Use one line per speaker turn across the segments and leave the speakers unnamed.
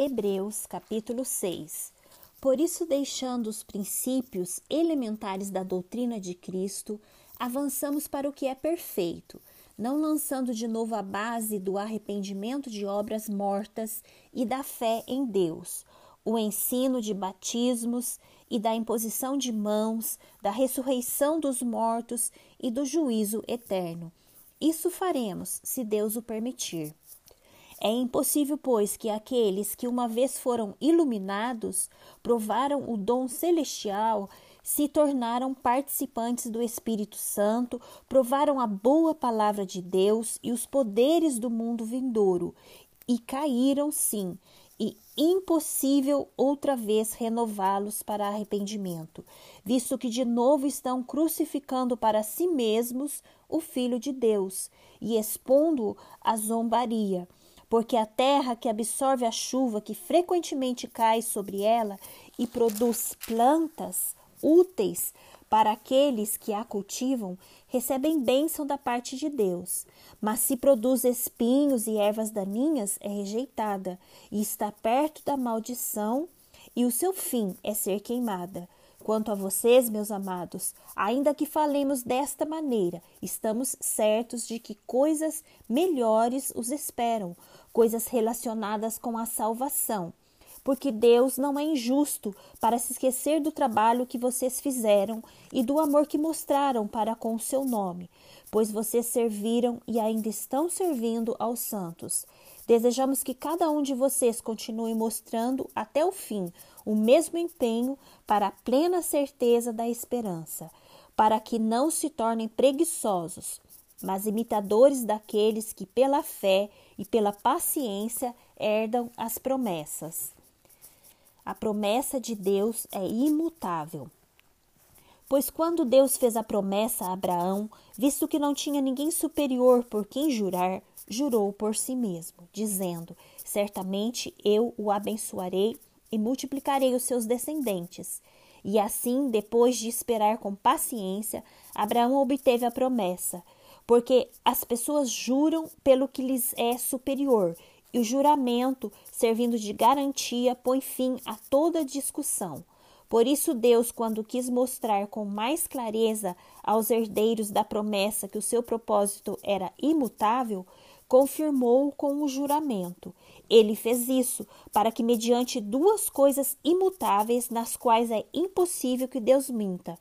Hebreus capítulo 6. Por isso, deixando os princípios elementares da doutrina de Cristo, avançamos para o que é perfeito, não lançando de novo a base do arrependimento de obras mortas e da fé em Deus, o ensino de batismos e da imposição de mãos, da ressurreição dos mortos e do juízo eterno. Isso faremos, se Deus o permitir. É impossível, pois, que aqueles que uma vez foram iluminados, provaram o dom celestial, se tornaram participantes do Espírito Santo, provaram a boa palavra de Deus e os poderes do mundo vindouro, e caíram, sim, e impossível outra vez renová-los para arrependimento, visto que de novo estão crucificando para si mesmos o Filho de Deus e expondo-o à zombaria porque a terra que absorve a chuva que frequentemente cai sobre ela e produz plantas úteis para aqueles que a cultivam, recebem bênção da parte de Deus. Mas se produz espinhos e ervas daninhas, é rejeitada e está perto da maldição, e o seu fim é ser queimada. Quanto a vocês, meus amados, ainda que falemos desta maneira, estamos certos de que coisas melhores os esperam, coisas relacionadas com a salvação. Porque Deus não é injusto para se esquecer do trabalho que vocês fizeram e do amor que mostraram para com o seu nome, pois vocês serviram e ainda estão servindo aos santos. Desejamos que cada um de vocês continue mostrando até o fim o mesmo empenho para a plena certeza da esperança, para que não se tornem preguiçosos, mas imitadores daqueles que pela fé e pela paciência herdam as promessas. A promessa de Deus é imutável. Pois quando Deus fez a promessa a Abraão, visto que não tinha ninguém superior por quem jurar, jurou por si mesmo, dizendo: Certamente eu o abençoarei e multiplicarei os seus descendentes. E assim, depois de esperar com paciência, Abraão obteve a promessa porque as pessoas juram pelo que lhes é superior, e o juramento, servindo de garantia, põe fim a toda discussão. Por isso, Deus, quando quis mostrar com mais clareza aos herdeiros da promessa que o seu propósito era imutável, confirmou com o juramento. Ele fez isso para que, mediante duas coisas imutáveis, nas quais é impossível que Deus minta,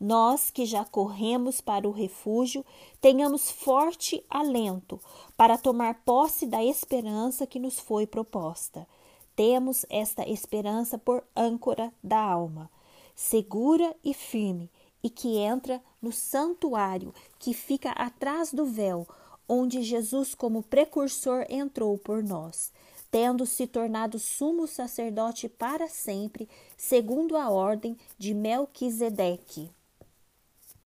nós que já corremos para o refúgio, tenhamos forte alento para tomar posse da esperança que nos foi proposta. Temos esta esperança por âncora da alma, segura e firme, e que entra no santuário que fica atrás do véu, onde Jesus, como precursor, entrou por nós tendo se tornado sumo sacerdote para sempre, segundo a ordem de Melquisedeque.